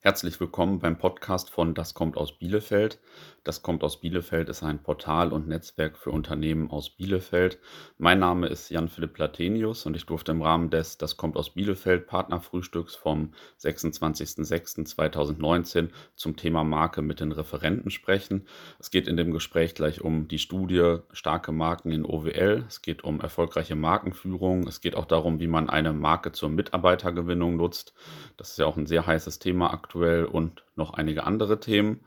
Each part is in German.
Herzlich willkommen beim Podcast von Das kommt aus Bielefeld. Das kommt aus Bielefeld ist ein Portal und Netzwerk für Unternehmen aus Bielefeld. Mein Name ist Jan-Philipp Platenius und ich durfte im Rahmen des Das kommt aus Bielefeld Partnerfrühstücks vom 26.06.2019 zum Thema Marke mit den Referenten sprechen. Es geht in dem Gespräch gleich um die Studie Starke Marken in OWL. Es geht um erfolgreiche Markenführung. Es geht auch darum, wie man eine Marke zur Mitarbeitergewinnung nutzt. Das ist ja auch ein sehr heißes Thema aktuell aktuell und noch einige andere Themen.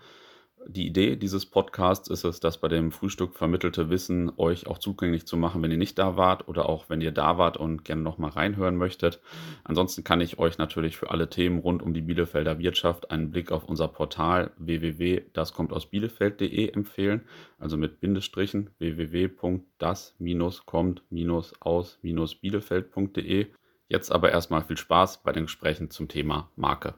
Die Idee dieses Podcasts ist es, das bei dem Frühstück vermittelte Wissen euch auch zugänglich zu machen, wenn ihr nicht da wart oder auch wenn ihr da wart und gerne noch mal reinhören möchtet. Ansonsten kann ich euch natürlich für alle Themen rund um die Bielefelder Wirtschaft einen Blick auf unser Portal www.daskommtausbielefeld.de empfehlen, also mit Bindestrichen www.das-kommt-aus-bielefeld.de. Jetzt aber erstmal viel Spaß bei den Gesprächen zum Thema Marke.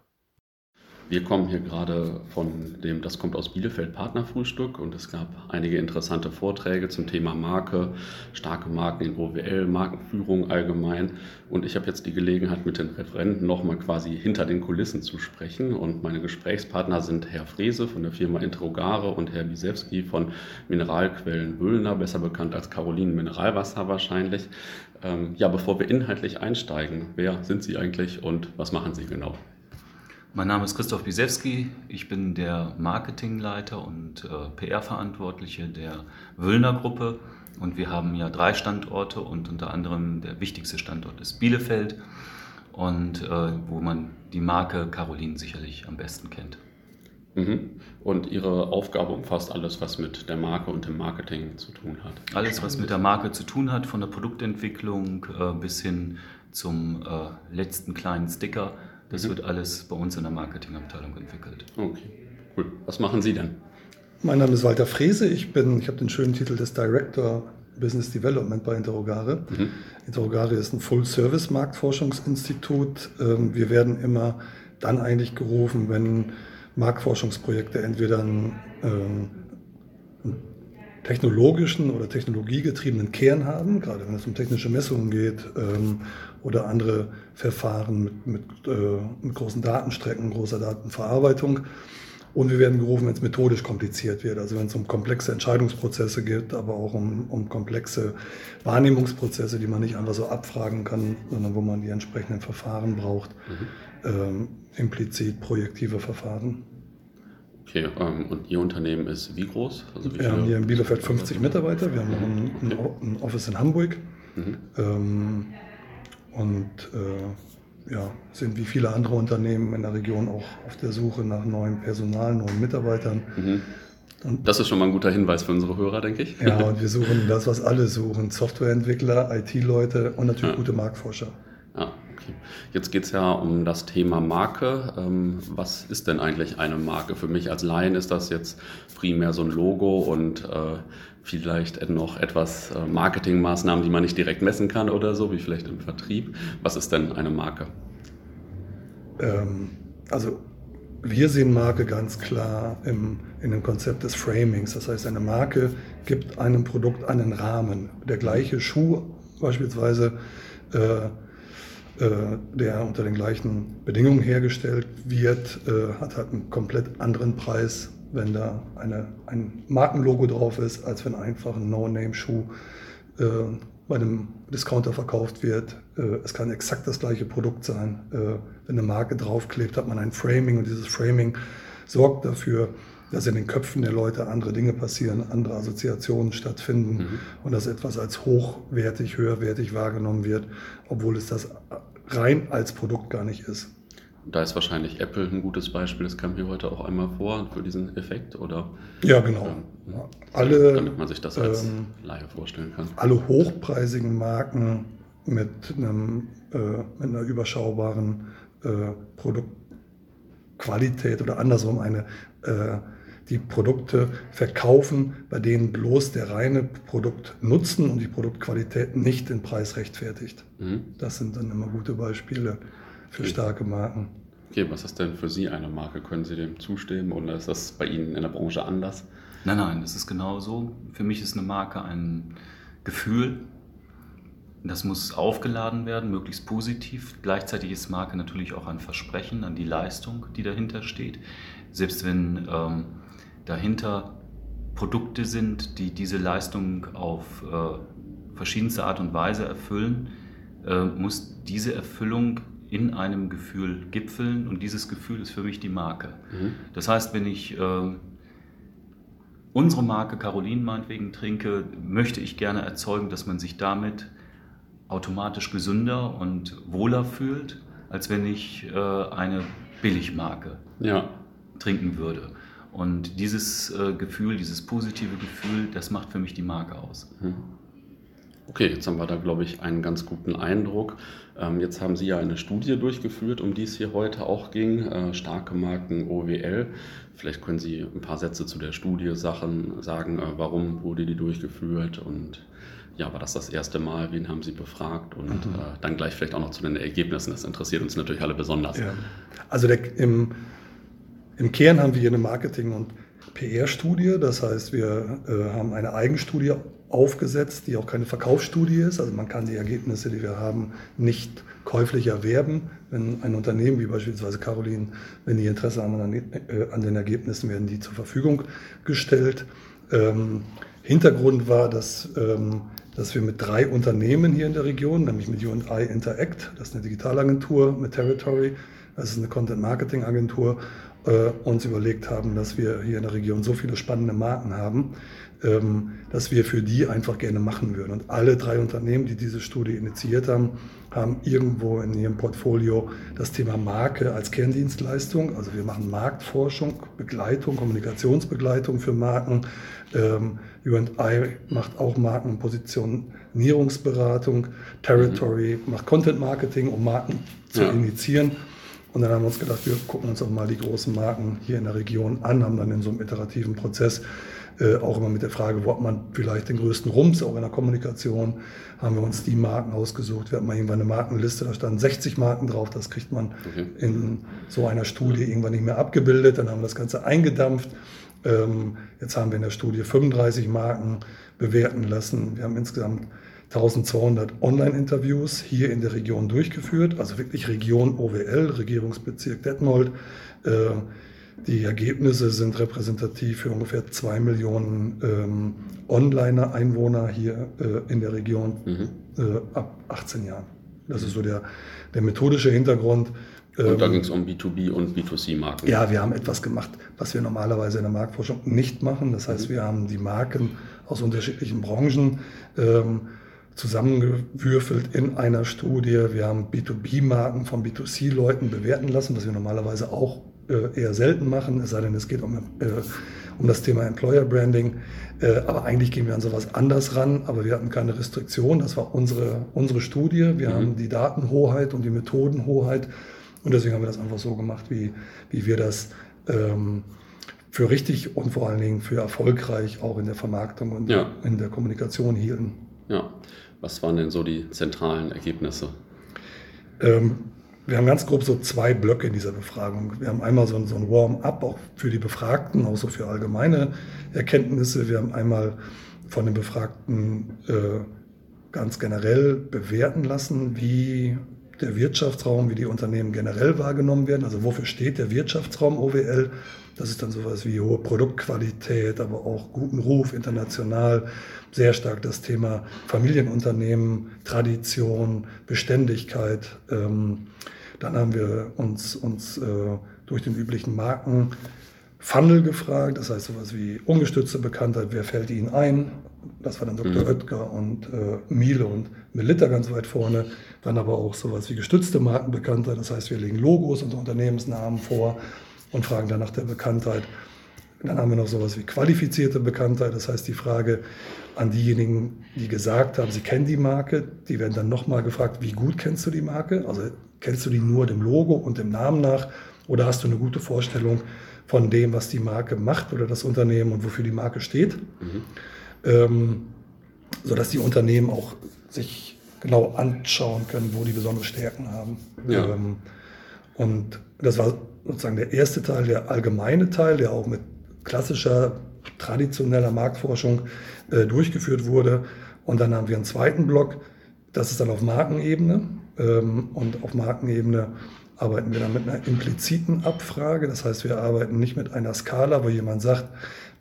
Wir kommen hier gerade von dem Das kommt aus Bielefeld Partnerfrühstück und es gab einige interessante Vorträge zum Thema Marke, starke Marken in OWL, Markenführung allgemein. Und ich habe jetzt die Gelegenheit, mit den Referenten nochmal quasi hinter den Kulissen zu sprechen. Und meine Gesprächspartner sind Herr Frese von der Firma Interrogare und Herr Bisewski von Mineralquellen Böhlner, besser bekannt als Carolinen Mineralwasser wahrscheinlich. Ähm, ja, bevor wir inhaltlich einsteigen, wer sind Sie eigentlich und was machen Sie genau? Mein Name ist Christoph Bisewski. Ich bin der Marketingleiter und äh, PR-Verantwortliche der Wöllner Gruppe. Und wir haben ja drei Standorte und unter anderem der wichtigste Standort ist Bielefeld und äh, wo man die Marke Caroline sicherlich am besten kennt. Mhm. Und Ihre Aufgabe umfasst alles, was mit der Marke und dem Marketing zu tun hat. Alles, was mit der Marke zu tun hat, von der Produktentwicklung äh, bis hin zum äh, letzten kleinen Sticker das mhm. wird alles bei uns in der Marketingabteilung entwickelt. Okay, cool. Was machen Sie denn? Mein Name ist Walter Frese. Ich bin, ich habe den schönen Titel des Director Business Development bei Interrogare. Mhm. Interrogare ist ein Full-Service-Marktforschungsinstitut. Ähm, wir werden immer dann eigentlich gerufen, wenn Marktforschungsprojekte entweder einen, ähm, einen technologischen oder technologiegetriebenen Kern haben, gerade wenn es um technische Messungen geht ähm, oder andere Verfahren mit, mit, äh, mit großen Datenstrecken, großer Datenverarbeitung. Und wir werden gerufen, wenn es methodisch kompliziert wird, also wenn es um komplexe Entscheidungsprozesse geht, aber auch um, um komplexe Wahrnehmungsprozesse, die man nicht einfach so abfragen kann, sondern wo man die entsprechenden Verfahren braucht, mhm. ähm, implizit projektive Verfahren. Okay, ähm, und Ihr Unternehmen ist wie groß? Also wie wir haben hier in Bielefeld 50 Mitarbeiter, wir haben noch ein, ein, ein Office in Hamburg. Mhm. Ähm, und äh, ja, sind wie viele andere Unternehmen in der Region auch auf der Suche nach neuem Personal, neuen Mitarbeitern. Mhm. Und das ist schon mal ein guter Hinweis für unsere Hörer, denke ich. Ja, und wir suchen das, was alle suchen: Softwareentwickler, IT-Leute und natürlich ja. gute Marktforscher. Ja, okay. Jetzt geht es ja um das Thema Marke. Ähm, was ist denn eigentlich eine Marke? Für mich als Laien ist das jetzt primär so ein Logo und äh, vielleicht noch etwas äh, Marketingmaßnahmen, die man nicht direkt messen kann oder so, wie vielleicht im Vertrieb. Was ist denn eine Marke? Ähm, also wir sehen Marke ganz klar im, in dem Konzept des Framings. Das heißt, eine Marke gibt einem Produkt einen Rahmen. Der gleiche Schuh beispielsweise, äh, äh, der unter den gleichen Bedingungen hergestellt wird, äh, hat halt einen komplett anderen Preis wenn da eine, ein Markenlogo drauf ist, als wenn einfach ein No-Name-Schuh äh, bei einem Discounter verkauft wird. Äh, es kann exakt das gleiche Produkt sein. Äh, wenn eine Marke draufklebt, hat man ein Framing und dieses Framing sorgt dafür, dass in den Köpfen der Leute andere Dinge passieren, andere Assoziationen stattfinden mhm. und dass etwas als hochwertig, höherwertig wahrgenommen wird, obwohl es das rein als Produkt gar nicht ist. Da ist wahrscheinlich Apple ein gutes Beispiel, das kam hier heute auch einmal vor für diesen Effekt, oder? Ja, genau. Ähm, alle, damit man sich das als ähm, Laie vorstellen kann. Alle hochpreisigen Marken mit, einem, äh, mit einer überschaubaren äh, Produktqualität oder andersrum eine, äh, die Produkte verkaufen, bei denen bloß der reine Produktnutzen und die Produktqualität nicht den Preis rechtfertigt. Mhm. Das sind dann immer gute Beispiele für starke Marken. Okay, was ist denn für Sie eine Marke? Können Sie dem zustimmen oder ist das bei Ihnen in der Branche anders? Nein, nein, es ist genau so. Für mich ist eine Marke ein Gefühl. Das muss aufgeladen werden, möglichst positiv. Gleichzeitig ist Marke natürlich auch ein Versprechen an die Leistung, die dahinter steht. Selbst wenn ähm, dahinter Produkte sind, die diese Leistung auf äh, verschiedenste Art und Weise erfüllen, äh, muss diese Erfüllung in einem Gefühl gipfeln und dieses Gefühl ist für mich die Marke. Mhm. Das heißt, wenn ich äh, unsere Marke Caroline meinetwegen trinke, möchte ich gerne erzeugen, dass man sich damit automatisch gesünder und wohler fühlt, als wenn ich äh, eine Billigmarke ja. trinken würde. Und dieses äh, Gefühl, dieses positive Gefühl, das macht für mich die Marke aus. Mhm. Okay, jetzt haben wir da, glaube ich, einen ganz guten Eindruck. Ähm, jetzt haben Sie ja eine Studie durchgeführt, um die es hier heute auch ging, äh, starke Marken OWL. Vielleicht können Sie ein paar Sätze zu der Studie Sachen sagen, äh, warum wurde die durchgeführt und ja, war das das erste Mal, wen haben Sie befragt und mhm. äh, dann gleich vielleicht auch noch zu den Ergebnissen. Das interessiert uns natürlich alle besonders. Ja. Also der, im, im Kern haben wir hier eine Marketing- und PR-Studie. Das heißt, wir haben eine Eigenstudie aufgesetzt, die auch keine Verkaufsstudie ist. Also man kann die Ergebnisse, die wir haben, nicht käuflich erwerben. Wenn ein Unternehmen wie beispielsweise Caroline, wenn die Interesse haben an, äh, an den Ergebnissen, werden die zur Verfügung gestellt. Ähm, Hintergrund war, dass, ähm, dass wir mit drei Unternehmen hier in der Region, nämlich mit U&I Interact, das ist eine Digitalagentur, mit Territory, das ist eine Content-Marketing-Agentur, äh, uns überlegt haben, dass wir hier in der Region so viele spannende Marken haben, ähm, dass wir für die einfach gerne machen würden. Und alle drei Unternehmen, die diese Studie initiiert haben, haben irgendwo in ihrem Portfolio das Thema Marke als Kerndienstleistung. Also wir machen Marktforschung, Begleitung, Kommunikationsbegleitung für Marken. Ähm, UI macht auch Marken- und Positionierungsberatung. Territory mhm. macht Content Marketing, um Marken zu ja. initiieren. Und dann haben wir uns gedacht, wir gucken uns auch mal die großen Marken hier in der Region an, haben dann in so einem iterativen Prozess äh, auch immer mit der Frage, wo hat man vielleicht den größten Rums, auch in der Kommunikation, haben wir uns die Marken ausgesucht. Wir hatten mal irgendwann eine Markenliste, da standen 60 Marken drauf, das kriegt man okay. in so einer Studie irgendwann nicht mehr abgebildet. Dann haben wir das Ganze eingedampft. Ähm, jetzt haben wir in der Studie 35 Marken bewerten lassen. Wir haben insgesamt 1200 Online-Interviews hier in der Region durchgeführt, also wirklich Region OWL, Regierungsbezirk Detmold. Äh, die Ergebnisse sind repräsentativ für ungefähr zwei Millionen ähm, Onliner-Einwohner hier äh, in der Region mhm. äh, ab 18 Jahren. Das ist so der, der methodische Hintergrund. Und da ähm, ging es um B2B und B2C-Marken. Ja, wir haben etwas gemacht, was wir normalerweise in der Marktforschung nicht machen. Das heißt, mhm. wir haben die Marken aus unterschiedlichen Branchen ähm, zusammengewürfelt in einer Studie. Wir haben B2B-Marken von B2C-Leuten bewerten lassen, was wir normalerweise auch eher selten machen, es sei denn, es geht um, äh, um das Thema Employer Branding. Äh, aber eigentlich gehen wir an sowas anders ran, aber wir hatten keine Restriktion. Das war unsere, unsere Studie. Wir mhm. haben die Datenhoheit und die Methodenhoheit. Und deswegen haben wir das einfach so gemacht, wie, wie wir das ähm, für richtig und vor allen Dingen für erfolgreich auch in der Vermarktung und ja. in der Kommunikation hielten. Ja, was waren denn so die zentralen Ergebnisse? Ähm, wir haben ganz grob so zwei Blöcke in dieser Befragung. Wir haben einmal so ein, so ein Warm-up auch für die Befragten, auch so für allgemeine Erkenntnisse. Wir haben einmal von den Befragten äh, ganz generell bewerten lassen, wie der Wirtschaftsraum, wie die Unternehmen generell wahrgenommen werden. Also wofür steht der Wirtschaftsraum OWL? Das ist dann sowas wie hohe Produktqualität, aber auch guten Ruf international. Sehr stark das Thema Familienunternehmen, Tradition, Beständigkeit. Ähm, dann haben wir uns, uns äh, durch den üblichen Marken Funnel gefragt, das heißt sowas wie ungestützte Bekanntheit, wer fällt Ihnen ein? Das war dann Dr. Mhm. Oetker und äh, Miele und Melitta ganz weit vorne. Dann aber auch sowas wie gestützte Markenbekanntheit, das heißt wir legen Logos und Unternehmensnamen vor und fragen dann nach der Bekanntheit. Dann haben wir noch sowas wie qualifizierte Bekanntheit, das heißt die Frage an diejenigen, die gesagt haben, sie kennen die Marke, die werden dann nochmal gefragt, wie gut kennst du die Marke? Also kennst du die nur dem Logo und dem Namen nach oder hast du eine gute Vorstellung von dem, was die Marke macht oder das Unternehmen und wofür die Marke steht? Mhm. Ähm, sodass die Unternehmen auch sich genau anschauen können, wo die besondere Stärken haben. Ja. Ähm, und das war sozusagen der erste Teil, der allgemeine Teil, der auch mit klassischer, traditioneller Marktforschung äh, durchgeführt wurde. Und dann haben wir einen zweiten Block, Das ist dann auf Markenebene. Ähm, und auf Markenebene arbeiten wir dann mit einer impliziten Abfrage. Das heißt, wir arbeiten nicht mit einer Skala, wo jemand sagt,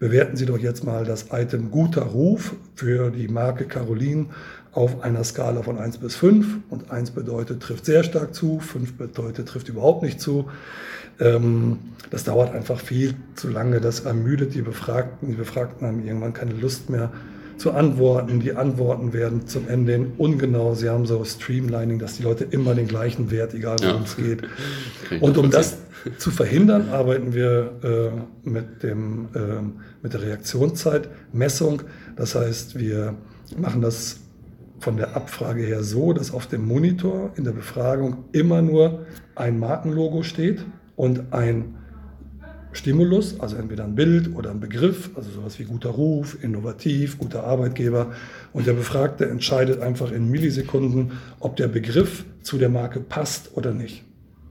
bewerten Sie doch jetzt mal das Item guter Ruf für die Marke Caroline auf einer Skala von 1 bis 5. Und 1 bedeutet, trifft sehr stark zu, 5 bedeutet, trifft überhaupt nicht zu. Ähm, das dauert einfach viel zu lange. Das ermüdet die Befragten. Die Befragten haben irgendwann keine Lust mehr zu antworten. Die Antworten werden zum Ende hin ungenau. Sie haben so Streamlining, dass die Leute immer den gleichen Wert, egal worum ja. es geht. Und um das zu verhindern, arbeiten wir äh, mit, dem, äh, mit der Reaktionszeitmessung. Das heißt, wir machen das von der Abfrage her so, dass auf dem Monitor in der Befragung immer nur ein Markenlogo steht und ein Stimulus, also entweder ein Bild oder ein Begriff, also sowas wie guter Ruf, innovativ, guter Arbeitgeber. Und der Befragte entscheidet einfach in Millisekunden, ob der Begriff zu der Marke passt oder nicht.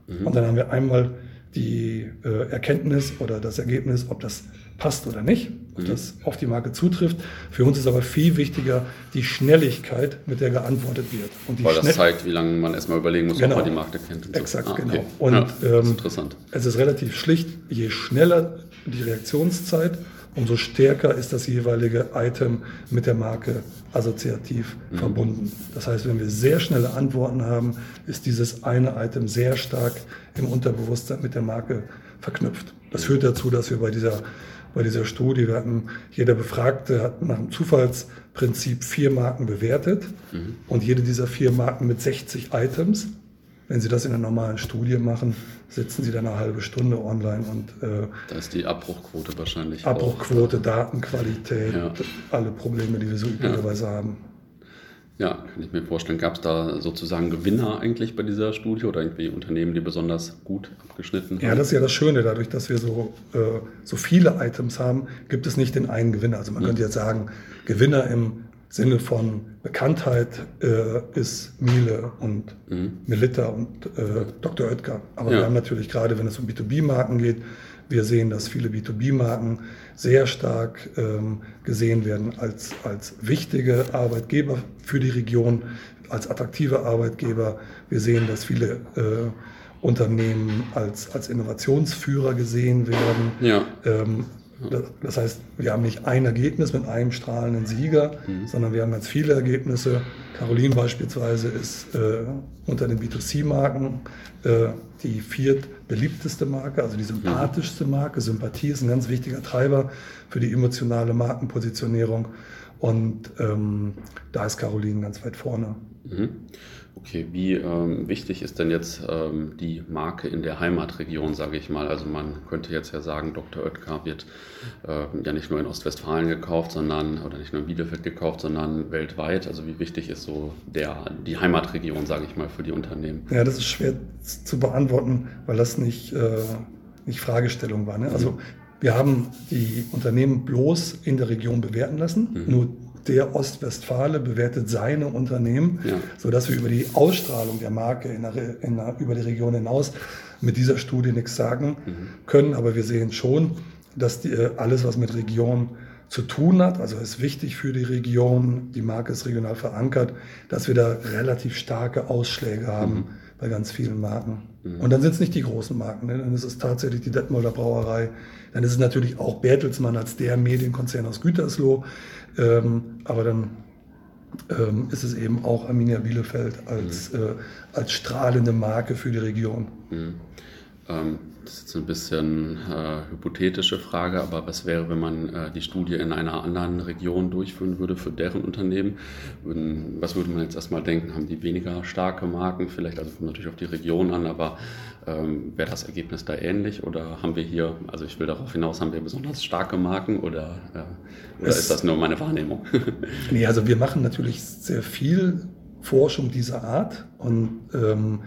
Mhm. Und dann haben wir einmal die äh, Erkenntnis oder das Ergebnis, ob das passt oder nicht, ob mhm. das auf die Marke zutrifft. Für uns ist aber viel wichtiger die Schnelligkeit, mit der geantwortet wird. Weil das zeigt, wie lange man erstmal überlegen muss, genau. ob man die Marke kennt. Und Exakt, so. ah, genau. Und ja, ähm, interessant. es ist relativ schlicht, je schneller die Reaktionszeit, umso stärker ist das jeweilige Item mit der Marke assoziativ mhm. verbunden. Das heißt, wenn wir sehr schnelle Antworten haben, ist dieses eine Item sehr stark im Unterbewusstsein mit der Marke verknüpft. Das führt dazu, dass wir bei dieser bei dieser Studie. Wir hatten, jeder Befragte hat nach dem Zufallsprinzip vier Marken bewertet mhm. und jede dieser vier Marken mit 60 Items. Wenn Sie das in einer normalen Studie machen, sitzen Sie dann eine halbe Stunde online und äh, da ist die Abbruchquote wahrscheinlich. Abbruchquote, auch. Datenqualität, ja. alle Probleme, die wir so üblicherweise ja. haben. Ja, kann ich mir vorstellen. Gab es da sozusagen Gewinner eigentlich bei dieser Studie oder irgendwie Unternehmen, die besonders gut abgeschnitten haben? Ja, das ist ja das Schöne. Dadurch, dass wir so, äh, so viele Items haben, gibt es nicht den einen Gewinner. Also man mhm. könnte jetzt sagen, Gewinner im Sinne von Bekanntheit äh, ist Miele und mhm. Melitta und äh, Dr. Oetker. Aber ja. wir haben natürlich gerade, wenn es um B2B-Marken geht, wir sehen, dass viele B2B-Marken sehr stark ähm, gesehen werden als, als wichtige Arbeitgeber für die Region, als attraktive Arbeitgeber. Wir sehen, dass viele äh, Unternehmen als, als Innovationsführer gesehen werden. Ja. Ähm, das heißt, wir haben nicht ein Ergebnis mit einem strahlenden Sieger, mhm. sondern wir haben ganz viele Ergebnisse. Caroline beispielsweise ist äh, unter den B2C-Marken äh, die viertbeliebteste Marke, also die sympathischste Marke. Sympathie ist ein ganz wichtiger Treiber für die emotionale Markenpositionierung. Und ähm, da ist Caroline ganz weit vorne. Mhm. Okay, wie ähm, wichtig ist denn jetzt ähm, die Marke in der Heimatregion, sage ich mal? Also man könnte jetzt ja sagen, Dr. Oetker wird äh, ja nicht nur in Ostwestfalen gekauft, sondern oder nicht nur in Bielefeld gekauft, sondern weltweit. Also wie wichtig ist so der, die Heimatregion, sage ich mal, für die Unternehmen? Ja, das ist schwer zu beantworten, weil das nicht, äh, nicht Fragestellung war. Ne? Also wir haben die Unternehmen bloß in der Region bewerten lassen. Mhm. Nur der Ostwestfale bewertet seine Unternehmen, ja. sodass wir über die Ausstrahlung der Marke in der, in der, über die Region hinaus mit dieser Studie nichts sagen mhm. können. Aber wir sehen schon, dass die, äh, alles, was mit Region zu tun hat, also ist wichtig für die Region, die Marke ist regional verankert, dass wir da relativ starke Ausschläge haben mhm. bei ganz vielen Marken. Mhm. Und dann sind es nicht die großen Marken, ne? dann ist es tatsächlich die Detmolder Brauerei, dann ist es natürlich auch Bertelsmann als der Medienkonzern aus Gütersloh, ähm, aber dann ähm, ist es eben auch Arminia Bielefeld als, mhm. äh, als strahlende Marke für die Region. Mhm. Ähm, das ist jetzt ein bisschen äh, hypothetische Frage, aber was wäre, wenn man äh, die Studie in einer anderen Region durchführen würde für deren Unternehmen? Würden, was würde man jetzt erstmal denken? Haben die weniger starke Marken? Vielleicht, also kommt natürlich auf die Region an, aber ähm, wäre das Ergebnis da ähnlich? Oder haben wir hier, also ich will darauf hinaus, haben wir besonders starke Marken oder, äh, oder ist das nur meine Wahrnehmung? nee, also wir machen natürlich sehr viel Forschung dieser Art und ähm,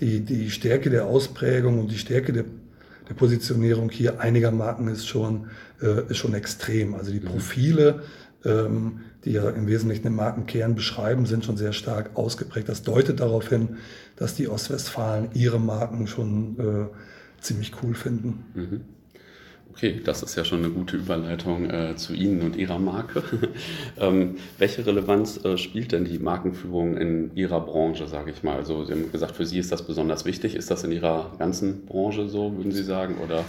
die, die Stärke der Ausprägung und die Stärke der, der Positionierung hier einiger Marken ist schon, äh, ist schon extrem. Also die mhm. Profile, ähm, die ja im Wesentlichen den Markenkern beschreiben, sind schon sehr stark ausgeprägt. Das deutet darauf hin, dass die Ostwestfalen ihre Marken schon äh, ziemlich cool finden. Mhm. Okay, das ist ja schon eine gute Überleitung äh, zu Ihnen und Ihrer Marke. ähm, welche Relevanz äh, spielt denn die Markenführung in Ihrer Branche, sage ich mal? Also Sie haben gesagt, für Sie ist das besonders wichtig. Ist das in Ihrer ganzen Branche so, würden Sie sagen? Oder?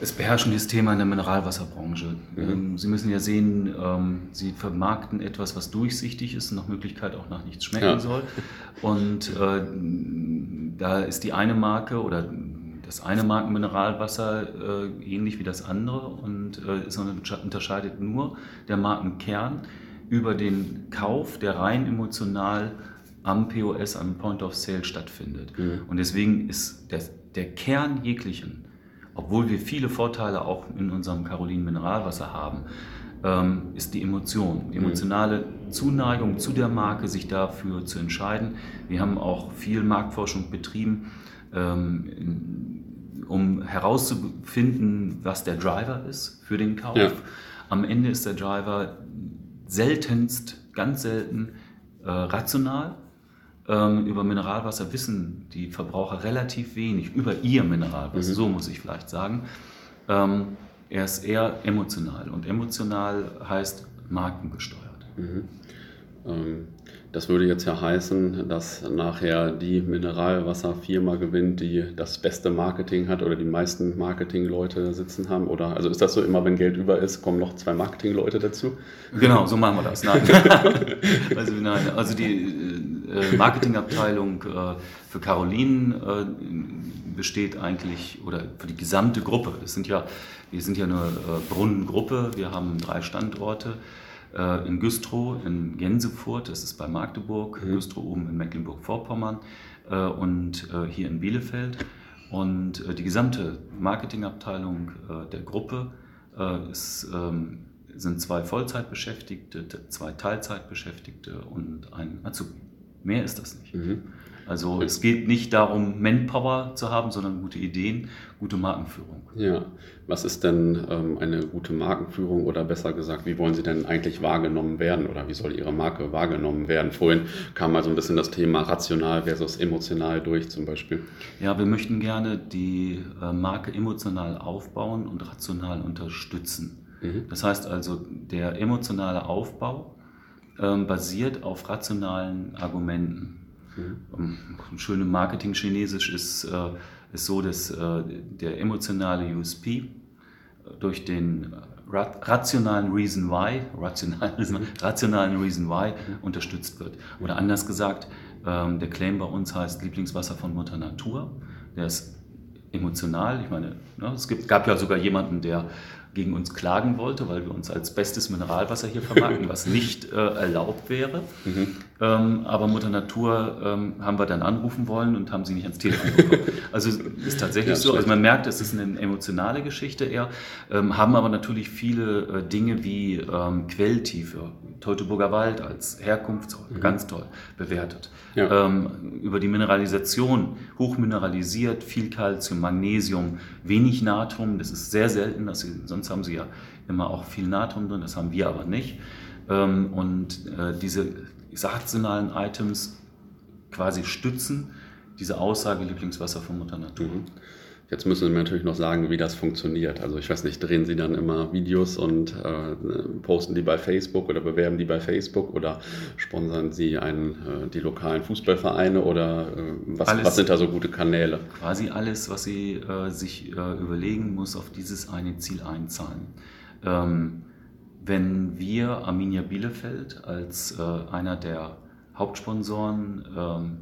Es beherrschen dieses Thema in der Mineralwasserbranche. Mhm. Ähm, Sie müssen ja sehen, ähm, Sie vermarkten etwas, was durchsichtig ist und nach Möglichkeit auch nach nichts schmecken ja. soll. Und äh, da ist die eine Marke oder das eine Markenmineralwasser äh, ähnlich wie das andere und äh, es unterscheidet nur der Markenkern über den Kauf, der rein emotional am POS, am Point of Sale stattfindet. Mhm. Und deswegen ist der, der Kern jeglichen, obwohl wir viele Vorteile auch in unserem Carolin Mineralwasser haben, ähm, ist die Emotion, die mhm. emotionale Zuneigung zu der Marke, sich dafür zu entscheiden. Wir haben auch viel Marktforschung betrieben. Ähm, um herauszufinden, was der Driver ist für den Kauf. Ja. Am Ende ist der Driver seltenst, ganz selten äh, rational. Ähm, über Mineralwasser wissen die Verbraucher relativ wenig, über ihr Mineralwasser, mhm. so muss ich vielleicht sagen. Ähm, er ist eher emotional und emotional heißt markengesteuert. Mhm. Ähm, das würde jetzt ja heißen, dass nachher die Mineralwasserfirma gewinnt, die das beste Marketing hat oder die meisten Marketingleute sitzen haben. Oder also ist das so immer, wenn Geld über ist, kommen noch zwei Marketingleute dazu? Genau, so machen wir das. Nein. also, nein, also die äh, Marketingabteilung äh, für Carolin äh, besteht eigentlich oder für die gesamte Gruppe. Das sind ja, wir sind ja eine äh, Brunnengruppe. Wir haben drei Standorte äh, in Güstrow, in Gänsefurt, das ist bei Magdeburg, mhm. Güstrow oben in Mecklenburg-Vorpommern äh, und äh, hier in Bielefeld. Und die gesamte Marketingabteilung der Gruppe ist, ähm, sind zwei Vollzeitbeschäftigte, zwei Teilzeitbeschäftigte und ein Azubi. Mehr ist das nicht. Mhm. Also es geht nicht darum, Manpower zu haben, sondern gute Ideen, gute Markenführung. Ja, was ist denn ähm, eine gute Markenführung oder besser gesagt, wie wollen Sie denn eigentlich wahrgenommen werden oder wie soll Ihre Marke wahrgenommen werden? Vorhin kam mal so ein bisschen das Thema rational versus emotional durch zum Beispiel. Ja, wir möchten gerne die äh, Marke emotional aufbauen und rational unterstützen. Mhm. Das heißt also, der emotionale Aufbau ähm, basiert auf rationalen Argumenten. Mhm. Ein schönes Marketing-Chinesisch ist, äh, ist so, dass äh, der emotionale USP äh, durch den rationalen Reason Why, rationalen, rationalen Reason Why unterstützt wird. Oder anders gesagt, ähm, der Claim bei uns heißt Lieblingswasser von Mutter Natur. Der ist emotional. Ich meine, ne, es gibt, gab ja sogar jemanden, der gegen uns klagen wollte, weil wir uns als bestes Mineralwasser hier vermarkten, was nicht äh, erlaubt wäre. Mhm. Ähm, aber Mutter Natur ähm, haben wir dann anrufen wollen und haben sie nicht ans Telefon bekommen. Also ist tatsächlich ja, so. Also man merkt, es ist eine emotionale Geschichte eher, ähm, haben aber natürlich viele äh, Dinge wie ähm, Quelltiefe, Teutoburger Wald als Herkunftsort, mhm. ganz toll bewertet. Ja. Ähm, über die Mineralisation, hochmineralisiert, viel Kalzium, Magnesium, wenig Natrium, das ist sehr selten, dass sie, sonst haben sie ja immer auch viel Natrium drin, das haben wir aber nicht. Ähm, und äh, diese rationalen Items quasi stützen diese Aussage Lieblingswasser von Mutter Natur. Mhm. Jetzt müssen Sie mir natürlich noch sagen, wie das funktioniert. Also ich weiß nicht, drehen Sie dann immer Videos und äh, posten die bei Facebook oder bewerben die bei Facebook oder sponsern Sie einen, äh, die lokalen Fußballvereine oder äh, was, alles, was, sind da so gute Kanäle? Quasi alles, was Sie äh, sich äh, überlegen, muss auf dieses eine Ziel einzahlen. Ähm, wenn wir Arminia Bielefeld als äh, einer der Hauptsponsoren ähm,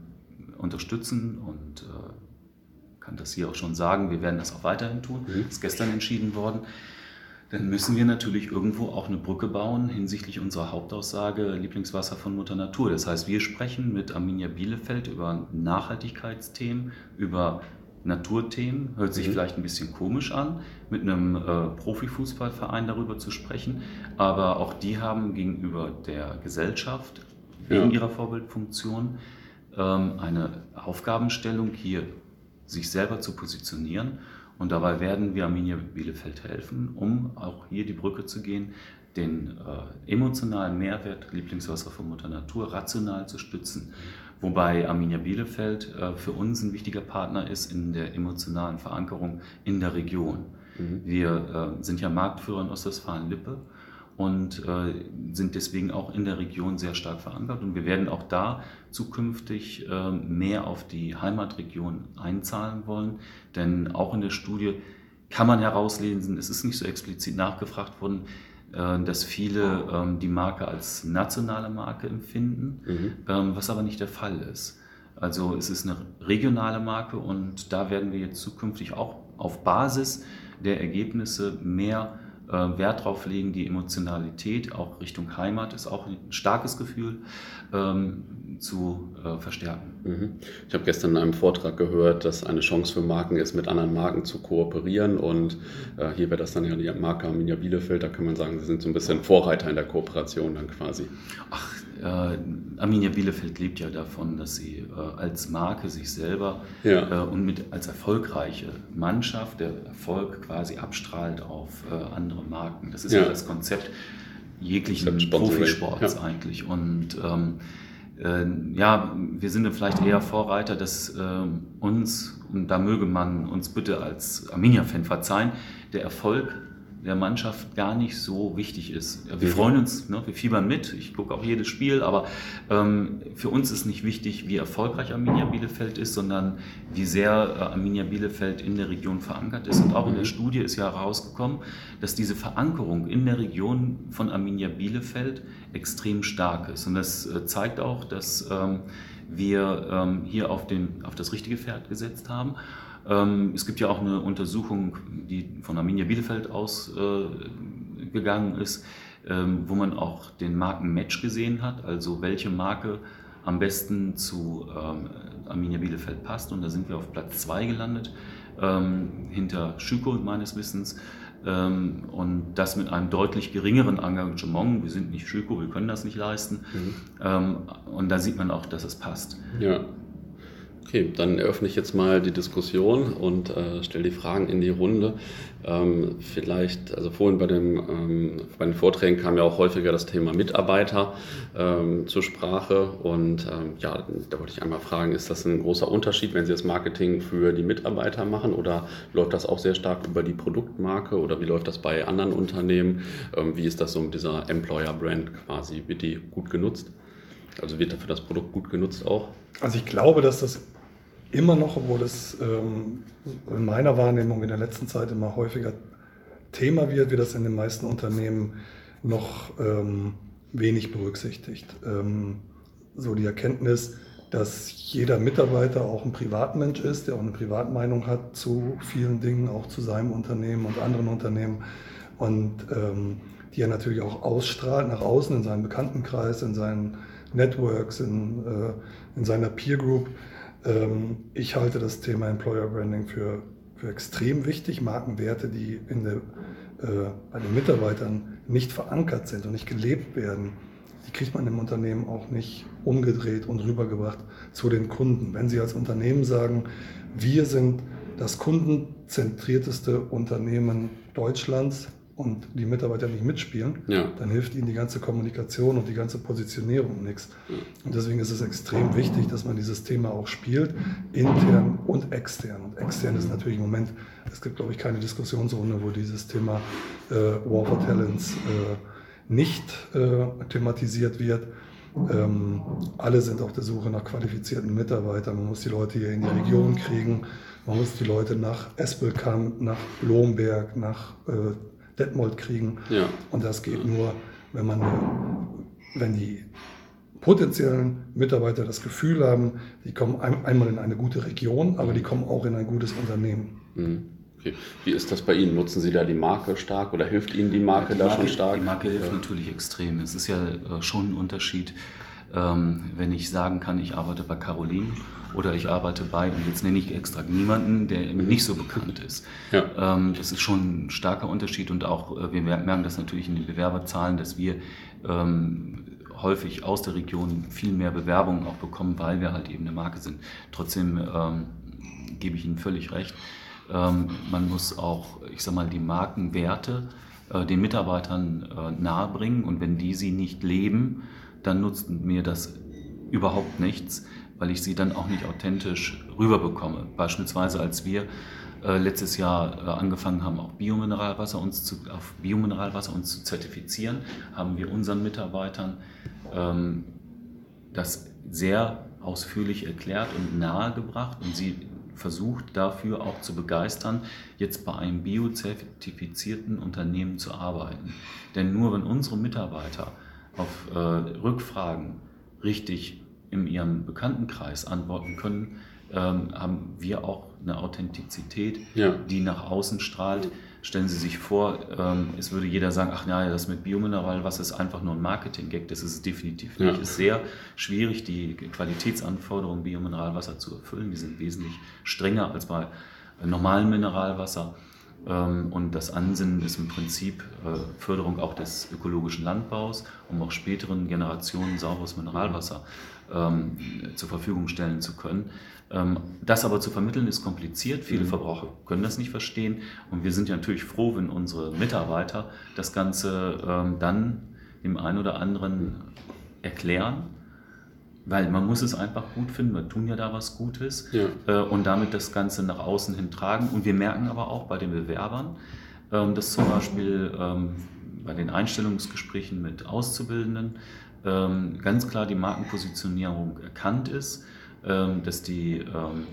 unterstützen und kann das hier auch schon sagen, wir werden das auch weiterhin tun, mhm. ist gestern entschieden worden, dann müssen wir natürlich irgendwo auch eine Brücke bauen hinsichtlich unserer Hauptaussage Lieblingswasser von Mutter Natur. Das heißt, wir sprechen mit Arminia Bielefeld über Nachhaltigkeitsthemen, über Naturthemen, hört sich mhm. vielleicht ein bisschen komisch an, mit einem äh, Profifußballverein darüber zu sprechen, aber auch die haben gegenüber der Gesellschaft wegen ja. ihrer Vorbildfunktion ähm, eine Aufgabenstellung, hier sich selber zu positionieren. Und dabei werden wir Arminia Bielefeld helfen, um auch hier die Brücke zu gehen, den äh, emotionalen Mehrwert Lieblingswasser von Mutter Natur rational zu stützen. Wobei Arminia Bielefeld äh, für uns ein wichtiger Partner ist in der emotionalen Verankerung in der Region. Mhm. Wir äh, sind ja Marktführer in Ostwestfalen-Lippe und äh, sind deswegen auch in der Region sehr stark verankert. Und wir werden auch da zukünftig äh, mehr auf die Heimatregion einzahlen wollen. Denn auch in der Studie kann man herauslesen, es ist nicht so explizit nachgefragt worden, äh, dass viele ähm, die Marke als nationale Marke empfinden, mhm. ähm, was aber nicht der Fall ist. Also es ist eine regionale Marke und da werden wir jetzt zukünftig auch auf Basis der Ergebnisse mehr Wert drauf legen, die Emotionalität auch Richtung Heimat ist auch ein starkes Gefühl ähm, zu äh, verstärken. Mhm. Ich habe gestern in einem Vortrag gehört, dass eine Chance für Marken ist, mit anderen Marken zu kooperieren und äh, hier wäre das dann ja die Marke Arminia Bielefeld, da kann man sagen, sie sind so ein bisschen Vorreiter in der Kooperation dann quasi. Ach, äh, Arminia Bielefeld lebt ja davon, dass sie äh, als Marke sich selber ja. äh, und mit als erfolgreiche Mannschaft der Erfolg quasi abstrahlt auf äh, andere Marken. Das ist ja, ja das Konzept jeglichen Profisports ja. eigentlich. Und ähm, äh, ja, wir sind vielleicht eher Vorreiter, dass äh, uns, und da möge man uns bitte als Arminia-Fan verzeihen, der Erfolg der Mannschaft gar nicht so wichtig ist. Wir mhm. freuen uns, ne, wir fiebern mit, ich gucke auch jedes Spiel, aber ähm, für uns ist nicht wichtig, wie erfolgreich Arminia Bielefeld ist, sondern wie sehr äh, Arminia Bielefeld in der Region verankert ist. Und auch in der mhm. Studie ist ja herausgekommen, dass diese Verankerung in der Region von Arminia Bielefeld extrem stark ist. Und das äh, zeigt auch, dass ähm, wir ähm, hier auf, den, auf das richtige Pferd gesetzt haben es gibt ja auch eine Untersuchung, die von Arminia Bielefeld ausgegangen äh, ist, ähm, wo man auch den Markenmatch gesehen hat, also welche Marke am besten zu ähm, Arminia Bielefeld passt. Und da sind wir auf Platz 2 gelandet, hinter Schüko meines Wissens. und das mit einem deutlich geringeren Engagement. Wir sind nicht Schüko, wir können das nicht leisten. Mhm. und da sieht man auch, dass es passt. Ja. Okay, dann eröffne ich jetzt mal die Diskussion und äh, stelle die Fragen in die Runde. Ähm, vielleicht, also vorhin bei, dem, ähm, bei den Vorträgen kam ja auch häufiger das Thema Mitarbeiter ähm, zur Sprache. Und ähm, ja, da wollte ich einmal fragen, ist das ein großer Unterschied, wenn Sie das Marketing für die Mitarbeiter machen oder läuft das auch sehr stark über die Produktmarke oder wie läuft das bei anderen Unternehmen? Ähm, wie ist das so mit dieser Employer-Brand quasi? Wird die gut genutzt? Also wird dafür das Produkt gut genutzt auch? Also ich glaube, dass das immer noch, obwohl es ähm, in meiner Wahrnehmung in der letzten Zeit immer häufiger Thema wird, wird das in den meisten Unternehmen noch ähm, wenig berücksichtigt. Ähm, so die Erkenntnis, dass jeder Mitarbeiter auch ein Privatmensch ist, der auch eine Privatmeinung hat zu vielen Dingen, auch zu seinem Unternehmen und anderen Unternehmen und ähm, die er natürlich auch ausstrahlt nach außen in seinem Bekanntenkreis, in seinen Networks, in, äh, in seiner Peer Group. Ähm, ich halte das Thema Employer Branding für, für extrem wichtig. Markenwerte, die in der, äh, bei den Mitarbeitern nicht verankert sind und nicht gelebt werden, die kriegt man im Unternehmen auch nicht umgedreht und rübergebracht zu den Kunden. Wenn Sie als Unternehmen sagen, wir sind das kundenzentrierteste Unternehmen Deutschlands, und die Mitarbeiter nicht mitspielen, ja. dann hilft ihnen die ganze Kommunikation und die ganze Positionierung nichts. Und deswegen ist es extrem wichtig, dass man dieses Thema auch spielt, intern und extern. Und extern ist natürlich im Moment, es gibt glaube ich keine Diskussionsrunde, wo dieses Thema äh, War for Talents äh, nicht äh, thematisiert wird. Ähm, alle sind auf der Suche nach qualifizierten Mitarbeitern. Man muss die Leute hier in die Region kriegen. Man muss die Leute nach Espelkamp, nach Blomberg, nach äh, Detmold kriegen. Ja. Und das geht nur, wenn man, wenn die potenziellen Mitarbeiter das Gefühl haben, die kommen einmal in eine gute Region, aber die kommen auch in ein gutes Unternehmen. Mhm. Okay. Wie ist das bei Ihnen? Nutzen Sie da die Marke stark oder hilft Ihnen die Marke, die Marke da schon stark? Die Marke hilft ja. natürlich extrem. Es ist ja äh, schon ein Unterschied, ähm, wenn ich sagen kann, ich arbeite bei Caroline oder ich arbeite bei, und jetzt nenne ich extra niemanden, der nicht so bekannt ist. Ja. Ähm, das ist schon ein starker Unterschied und auch äh, wir merken das natürlich in den Bewerberzahlen, dass wir ähm, häufig aus der Region viel mehr Bewerbungen auch bekommen, weil wir halt eben eine Marke sind. Trotzdem ähm, gebe ich Ihnen völlig recht. Man muss auch, ich sag mal, die Markenwerte äh, den Mitarbeitern äh, nahebringen und wenn die sie nicht leben, dann nutzt mir das überhaupt nichts weil ich sie dann auch nicht authentisch rüberbekomme. Beispielsweise als wir äh, letztes Jahr äh, angefangen haben, auch Biomineralwasser uns zu, auf Biomineralwasser uns zu zertifizieren, haben wir unseren Mitarbeitern ähm, das sehr ausführlich erklärt und nahegebracht und sie versucht dafür auch zu begeistern, jetzt bei einem biozertifizierten Unternehmen zu arbeiten. Denn nur wenn unsere Mitarbeiter auf äh, Rückfragen richtig in ihrem Bekanntenkreis antworten können, ähm, haben wir auch eine Authentizität, ja. die nach außen strahlt. Stellen Sie sich vor, ähm, es würde jeder sagen, ach ja, das mit Biomineralwasser ist einfach nur ein Marketing-Gag. Das ist es definitiv nicht. Es ist sehr schwierig, die Qualitätsanforderungen Biomineralwasser zu erfüllen. Die sind wesentlich strenger als bei normalem Mineralwasser. Ähm, und das Ansinnen ist im Prinzip äh, Förderung auch des ökologischen Landbaus, um auch späteren Generationen sauberes Mineralwasser ähm, zur Verfügung stellen zu können. Ähm, das aber zu vermitteln ist kompliziert. Viele mhm. Verbraucher können das nicht verstehen. Und wir sind ja natürlich froh, wenn unsere Mitarbeiter das Ganze dann dem einen oder anderen erklären weil man muss es einfach gut finden, wir tun ja da was Gutes ja. äh, und damit das Ganze nach außen hin tragen. Und wir merken aber auch bei den Bewerbern, ähm, dass zum Beispiel ähm, bei den Einstellungsgesprächen mit Auszubildenden ähm, ganz klar die Markenpositionierung erkannt ist, ähm, dass die ähm,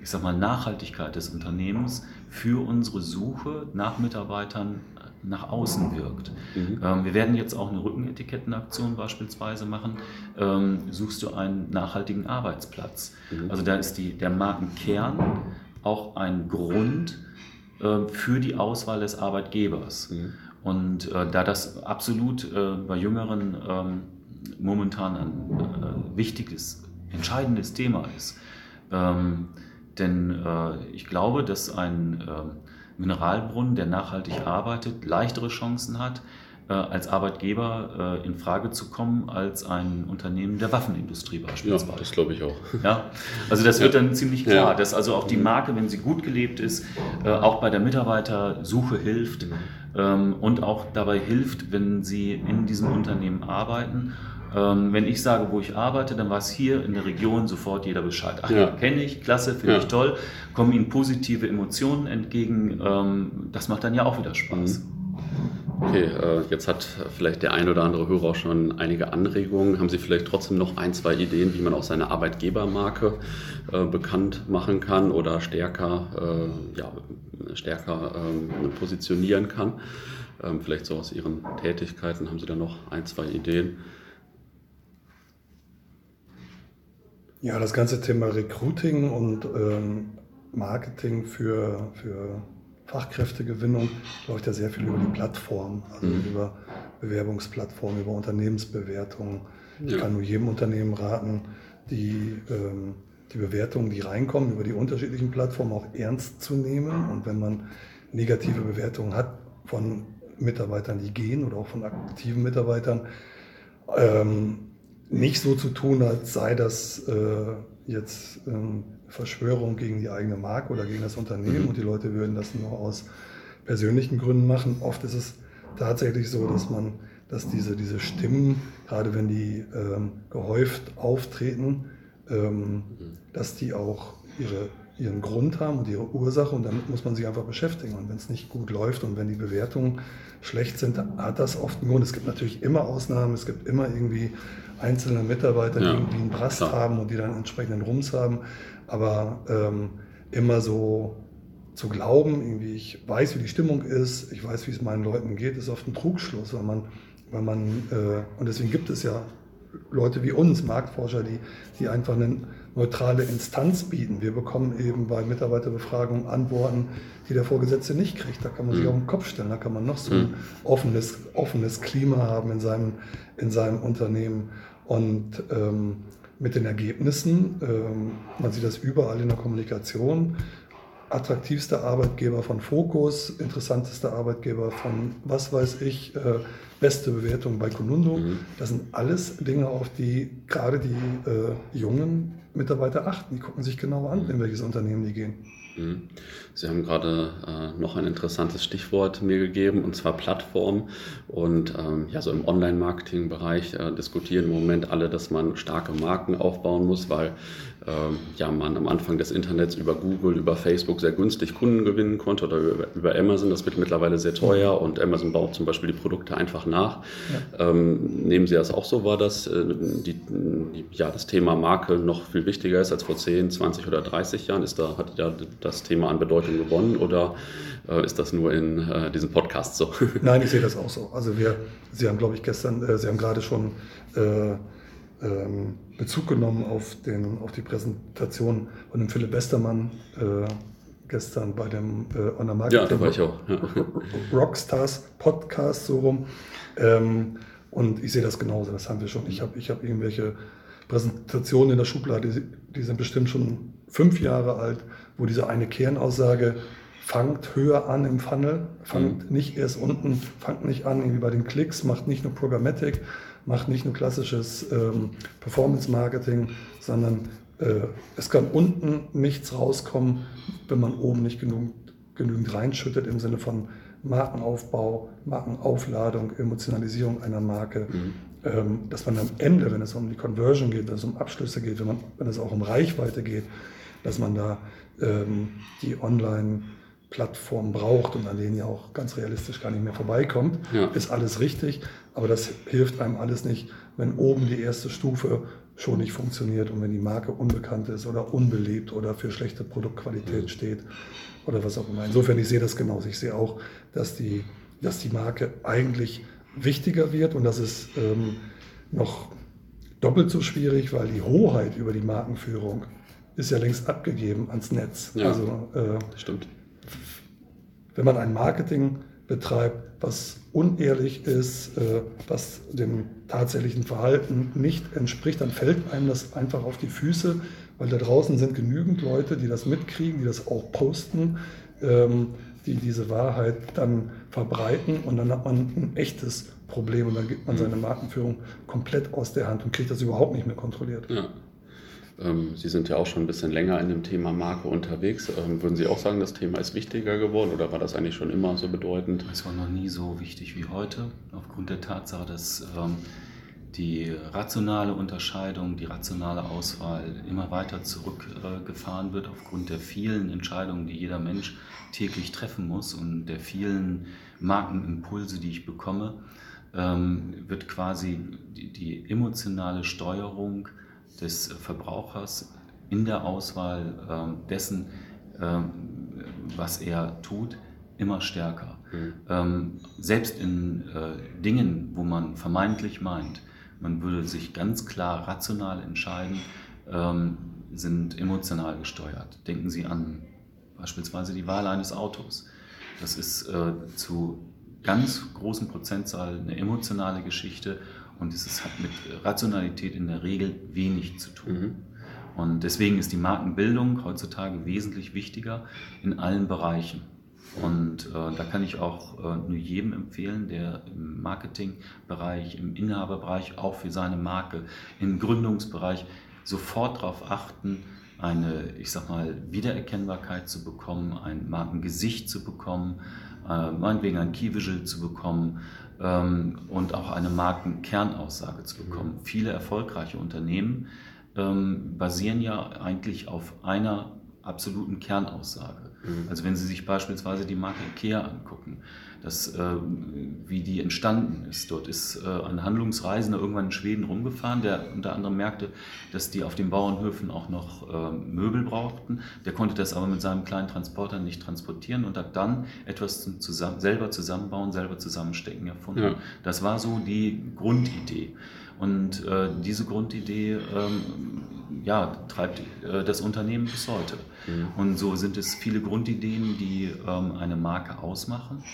ich sag mal, Nachhaltigkeit des Unternehmens für unsere Suche nach Mitarbeitern nach außen wirkt. Mhm. Ähm, wir werden jetzt auch eine Rückenetikettenaktion beispielsweise machen. Ähm, suchst du einen nachhaltigen Arbeitsplatz? Mhm. Also da ist die, der Markenkern auch ein Grund äh, für die Auswahl des Arbeitgebers. Mhm. Und äh, da das absolut äh, bei Jüngeren ähm, momentan ein äh, wichtiges, entscheidendes Thema ist. Ähm, denn äh, ich glaube, dass ein ähm, Mineralbrunnen, der nachhaltig arbeitet, leichtere Chancen hat, äh, als Arbeitgeber äh, in Frage zu kommen als ein Unternehmen der Waffenindustrie beispielsweise. Ja, das glaube ich auch. Ja, also das wird dann ziemlich klar, ja. dass also auch die Marke, wenn sie gut gelebt ist, äh, auch bei der Mitarbeitersuche hilft mhm. ähm, und auch dabei hilft, wenn sie in diesem Unternehmen arbeiten ähm, wenn ich sage, wo ich arbeite, dann weiß hier in der Region sofort jeder Bescheid. Ach, ja. kenne ich, klasse, finde ja. ich toll, kommen Ihnen positive Emotionen entgegen. Ähm, das macht dann ja auch wieder Spaß. Okay, äh, jetzt hat vielleicht der ein oder andere Hörer auch schon einige Anregungen. Haben Sie vielleicht trotzdem noch ein, zwei Ideen, wie man auch seine Arbeitgebermarke äh, bekannt machen kann oder stärker, äh, ja, stärker ähm, positionieren kann? Ähm, vielleicht so aus Ihren Tätigkeiten haben Sie da noch ein, zwei Ideen? Ja, das ganze Thema Recruiting und ähm, Marketing für, für Fachkräftegewinnung läuft ja sehr viel über die Plattform, also mhm. über Bewerbungsplattformen, über Unternehmensbewertungen. Ich kann nur jedem Unternehmen raten, die, ähm, die Bewertungen, die reinkommen, über die unterschiedlichen Plattformen auch ernst zu nehmen. Und wenn man negative Bewertungen hat von Mitarbeitern, die gehen oder auch von aktiven Mitarbeitern, ähm, nicht so zu tun, als sei das äh, jetzt ähm, Verschwörung gegen die eigene Marke oder gegen das Unternehmen mhm. und die Leute würden das nur aus persönlichen Gründen machen. Oft ist es tatsächlich so, dass man, dass diese, diese Stimmen, gerade wenn die ähm, gehäuft auftreten, ähm, mhm. dass die auch ihre, ihren Grund haben und ihre Ursache und damit muss man sich einfach beschäftigen. Und wenn es nicht gut läuft und wenn die Bewertungen schlecht sind, hat das oft einen Grund. Es gibt natürlich immer Ausnahmen, es gibt immer irgendwie einzelne Mitarbeiter, ja, die irgendwie einen Brast klar. haben und die dann entsprechenden Rums haben. Aber ähm, immer so zu glauben, irgendwie ich weiß, wie die Stimmung ist, ich weiß, wie es meinen Leuten geht, ist oft ein Trugschluss, weil man, weil man äh, und deswegen gibt es ja Leute wie uns, Marktforscher, die, die einfach eine neutrale Instanz bieten. Wir bekommen eben bei Mitarbeiterbefragungen Antworten, die der Vorgesetzte nicht kriegt. Da kann man sich mhm. auf den Kopf stellen, da kann man noch so ein mhm. offenes, offenes Klima haben in seinem, in seinem Unternehmen. Und ähm, mit den Ergebnissen, ähm, man sieht das überall in der Kommunikation, attraktivster Arbeitgeber von Fokus, interessantester Arbeitgeber von was weiß ich, äh, beste Bewertung bei Konundo. Mhm. Das sind alles Dinge, auf die gerade die äh, jungen Mitarbeiter achten. Die gucken sich genau an, in welches Unternehmen die gehen. Mhm. Sie haben gerade äh, noch ein interessantes Stichwort mir gegeben, und zwar Plattform. Und ähm, ja, so im Online-Marketing-Bereich äh, diskutieren im Moment alle, dass man starke Marken aufbauen muss, weil ja, man am Anfang des Internets über Google, über Facebook sehr günstig Kunden gewinnen konnte oder über, über Amazon. Das wird mittlerweile sehr teuer und Amazon baut zum Beispiel die Produkte einfach nach. Ja. Ähm, nehmen Sie das auch so wahr, dass äh, die, ja, das Thema Marke noch viel wichtiger ist als vor 10, 20 oder 30 Jahren? Ist da, hat ja das Thema an Bedeutung gewonnen oder äh, ist das nur in äh, diesem Podcast so? Nein, ich sehe das auch so. Also wir, Sie haben, glaube ich, gestern, äh, Sie haben gerade schon äh, ähm, Bezug genommen auf, den, auf die Präsentation von dem Philipp Westermann äh, gestern bei dem äh, On Marketing ja, da war ich auch. Ja. Rockstars Podcast so rum. Ähm, und ich sehe das genauso, das haben wir schon. Ich habe ich hab irgendwelche Präsentationen in der Schublade, die, die sind bestimmt schon fünf Jahre alt, wo diese eine Kernaussage fangt höher an im Funnel, fangt mhm. nicht erst unten, fangt nicht an irgendwie bei den Klicks, macht nicht nur Programmatic, macht nicht nur klassisches ähm, Performance-Marketing, sondern äh, es kann unten nichts rauskommen, wenn man oben nicht genug, genügend reinschüttet im Sinne von Markenaufbau, Markenaufladung, Emotionalisierung einer Marke. Mhm. Ähm, dass man am Ende, wenn es um die Conversion geht, wenn es um Abschlüsse geht, wenn, man, wenn es auch um Reichweite geht, dass man da ähm, die Online- Plattform braucht und an denen ja auch ganz realistisch gar nicht mehr vorbeikommt, ja. ist alles richtig. Aber das hilft einem alles nicht, wenn oben die erste Stufe schon nicht funktioniert und wenn die Marke unbekannt ist oder unbelebt oder für schlechte Produktqualität mhm. steht oder was auch immer. Insofern, ich sehe das genauso. Ich sehe auch, dass die, dass die Marke eigentlich wichtiger wird und das ist ähm, noch doppelt so schwierig, weil die Hoheit über die Markenführung ist ja längst abgegeben ans Netz. Ja, also, äh, stimmt wenn man ein Marketing betreibt, was unehrlich ist, äh, was dem tatsächlichen Verhalten nicht entspricht, dann fällt einem das einfach auf die Füße, weil da draußen sind genügend Leute, die das mitkriegen, die das auch posten, ähm, die diese Wahrheit dann verbreiten und dann hat man ein echtes Problem und dann gibt man seine Markenführung komplett aus der Hand und kriegt das überhaupt nicht mehr kontrolliert. Ja. Ähm, Sie sind ja auch schon ein bisschen länger in dem Thema Marke unterwegs. Ähm, würden Sie auch sagen, das Thema ist wichtiger geworden oder war das eigentlich schon immer so bedeutend? Es war noch nie so wichtig wie heute, aufgrund der Tatsache, dass ähm, die rationale Unterscheidung, die rationale Auswahl immer weiter zurückgefahren wird aufgrund der vielen Entscheidungen, die jeder Mensch täglich treffen muss und der vielen Markenimpulse, die ich bekomme, wird quasi die emotionale Steuerung des Verbrauchers in der Auswahl ähm, dessen, ähm, was er tut, immer stärker. Mhm. Ähm, selbst in äh, Dingen, wo man vermeintlich meint, man würde sich ganz klar rational entscheiden, sind emotional gesteuert. Denken Sie an beispielsweise die Wahl eines Autos. Das ist äh, zu ganz großen Prozentzahl eine emotionale Geschichte und es hat mit Rationalität in der Regel wenig zu tun. Mhm. Und deswegen ist die Markenbildung heutzutage wesentlich wichtiger in allen Bereichen. Und äh, da kann ich auch äh, nur jedem empfehlen, der im Marketingbereich, im Inhaberbereich, auch für seine Marke, im Gründungsbereich sofort darauf achten, eine, ich sag mal, Wiedererkennbarkeit zu bekommen, ein Markengesicht zu bekommen, äh, meinetwegen ein Key Visual zu bekommen, ähm, und auch eine Markenkernaussage zu bekommen. Mhm. Viele erfolgreiche Unternehmen ähm, basieren ja eigentlich auf einer absoluten Kernaussage. Mhm. Also wenn Sie sich beispielsweise die Marke IKEA angucken, das, äh, wie die entstanden ist. Dort ist äh, ein Handlungsreisender irgendwann in Schweden rumgefahren, der unter anderem merkte, dass die auf den Bauernhöfen auch noch äh, Möbel brauchten. Der konnte das aber mit seinem kleinen Transporter nicht transportieren und hat dann etwas zum zusammen, selber zusammenbauen, selber zusammenstecken erfunden. Ja. Das war so die Grundidee. Und äh, diese Grundidee ähm, ja, treibt äh, das Unternehmen bis heute. Mhm. Und so sind es viele Grundideen, die ähm, eine Marke ausmachen.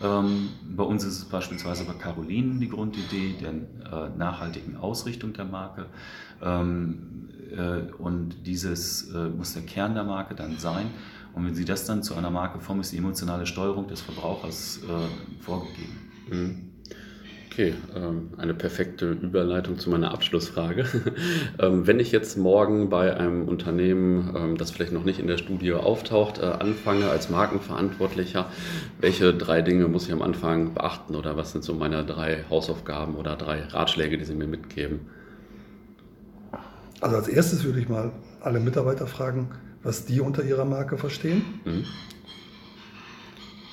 Ähm, bei uns ist es beispielsweise bei Carolinen die Grundidee der äh, nachhaltigen Ausrichtung der Marke. Ähm, äh, und dieses äh, muss der Kern der Marke dann sein. Und wenn Sie das dann zu einer Marke formen, ist die emotionale Steuerung des Verbrauchers äh, vorgegeben. Mhm. Okay, ähm, eine perfekte Überleitung zu meiner Abschlussfrage. Ähm, wenn ich jetzt morgen bei einem Unternehmen, ähm, das vielleicht noch nicht in der Studie auftaucht, äh, anfange als Markenverantwortlicher, welche drei Dinge muss ich am Anfang beachten oder was sind so meine drei Hausaufgaben oder drei Ratschläge, die Sie mir mitgeben? Also als erstes würde ich mal alle Mitarbeiter fragen, was die unter ihrer Marke verstehen. Mhm.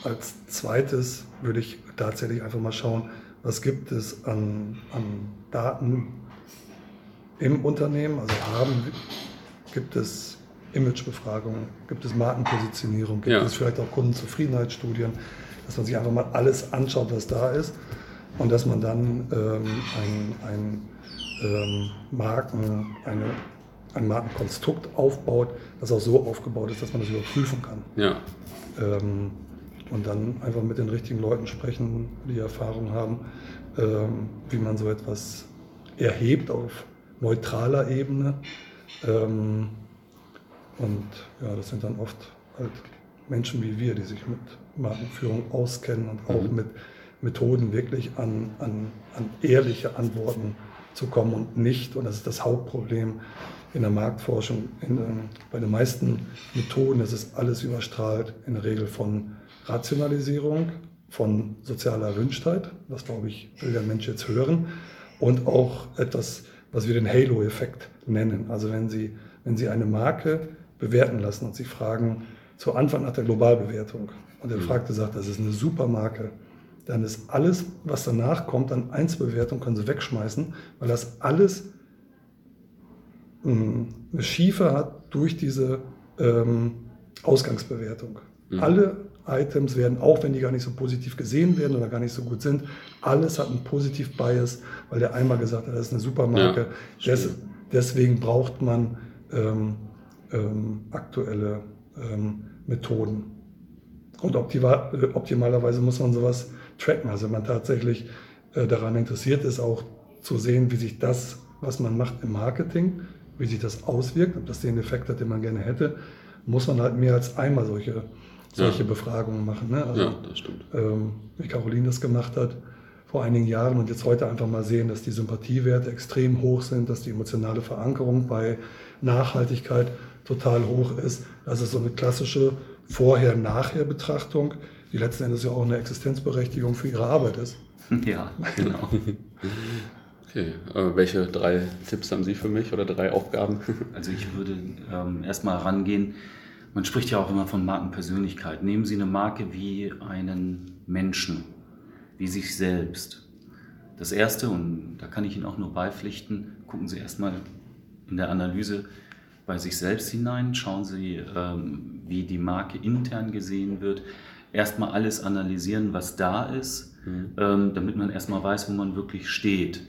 Als zweites würde ich tatsächlich einfach mal schauen, was gibt es an, an Daten im Unternehmen, also haben, gibt es Imagebefragungen, gibt es Markenpositionierung, gibt ja. es vielleicht auch Kundenzufriedenheitsstudien, dass man sich einfach mal alles anschaut, was da ist und dass man dann ähm, ein, ein ähm, Marken, eine, ein Markenkonstrukt aufbaut, das auch so aufgebaut ist, dass man das überprüfen kann. Ja. Ähm, und dann einfach mit den richtigen Leuten sprechen, die Erfahrung haben, ähm, wie man so etwas erhebt auf neutraler Ebene. Ähm, und ja, das sind dann oft halt Menschen wie wir, die sich mit Markenführung auskennen und auch mhm. mit Methoden wirklich an, an, an ehrliche Antworten zu kommen und nicht, und das ist das Hauptproblem in der Marktforschung, in, bei den meisten Methoden ist es alles überstrahlt, in der Regel von Rationalisierung, von sozialer Erwünschtheit, das glaube ich, will der Mensch jetzt hören, und auch etwas, was wir den Halo-Effekt nennen. Also wenn Sie, wenn Sie eine Marke bewerten lassen und Sie fragen zu Anfang nach der Globalbewertung und der mhm. Fragte sagt, das ist eine super Marke, dann ist alles, was danach kommt, an Einzelbewertung, können Sie wegschmeißen, weil das alles hm, eine Schiefe hat durch diese ähm, Ausgangsbewertung. Mhm. Alle Items werden, auch wenn die gar nicht so positiv gesehen werden oder gar nicht so gut sind, alles hat einen Positiv-Bias, weil der einmal gesagt hat, das ist eine Supermarke. Ja, Des, deswegen braucht man ähm, ähm, aktuelle ähm, Methoden. Und optimal, äh, optimalerweise muss man sowas tracken. Also wenn man tatsächlich äh, daran interessiert ist, auch zu sehen, wie sich das, was man macht im Marketing, wie sich das auswirkt, ob das den Effekt hat, den man gerne hätte, muss man halt mehr als einmal solche, solche ja. Befragungen machen. Ne? Also, ja, das stimmt. Ähm, wie Caroline das gemacht hat vor einigen Jahren und jetzt heute einfach mal sehen, dass die Sympathiewerte extrem hoch sind, dass die emotionale Verankerung bei Nachhaltigkeit total hoch ist. Das ist so eine klassische Vorher-Nachher-Betrachtung, die letzten Endes ja auch eine Existenzberechtigung für ihre Arbeit ist. Ja, genau. Okay, äh, welche drei Tipps haben Sie für mich oder drei Aufgaben? Also ich würde ähm, erstmal rangehen, man spricht ja auch immer von Markenpersönlichkeit. Nehmen Sie eine Marke wie einen Menschen, wie sich selbst. Das Erste, und da kann ich Ihnen auch nur beipflichten, gucken Sie erstmal in der Analyse bei sich selbst hinein, schauen Sie, ähm, wie die Marke intern gesehen wird. Erstmal alles analysieren, was da ist, mhm. ähm, damit man erstmal weiß, wo man wirklich steht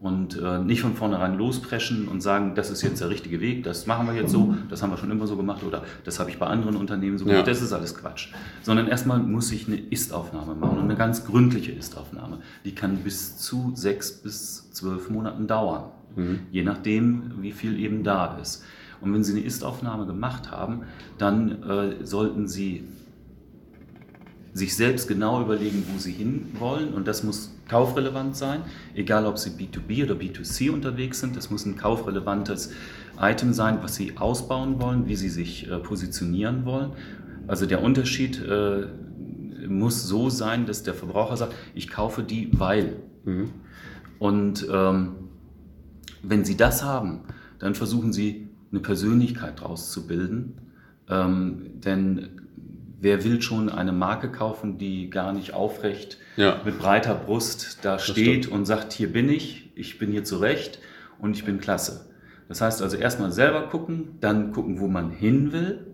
und äh, nicht von vornherein lospreschen und sagen, das ist jetzt der richtige Weg, das machen wir jetzt so, das haben wir schon immer so gemacht oder das habe ich bei anderen Unternehmen so gemacht, ja. das ist alles Quatsch. Sondern erstmal muss ich eine Ist-Aufnahme machen und eine ganz gründliche Ist-Aufnahme. Die kann bis zu sechs bis zwölf Monaten dauern, mhm. je nachdem, wie viel eben da ist. Und wenn Sie eine Ist-Aufnahme gemacht haben, dann äh, sollten Sie sich selbst genau überlegen, wo sie hinwollen und das muss kaufrelevant sein, egal ob sie B2B oder B2C unterwegs sind. Es muss ein kaufrelevantes Item sein, was sie ausbauen wollen, wie sie sich äh, positionieren wollen. Also der Unterschied äh, muss so sein, dass der Verbraucher sagt, ich kaufe die, weil. Mhm. Und ähm, wenn sie das haben, dann versuchen sie eine Persönlichkeit daraus zu bilden. Ähm, denn wer will schon eine Marke kaufen, die gar nicht aufrecht ja. mit breiter Brust da das steht stimmt. und sagt, hier bin ich, ich bin hier zurecht und ich bin klasse. Das heißt also erstmal selber gucken, dann gucken, wo man hin will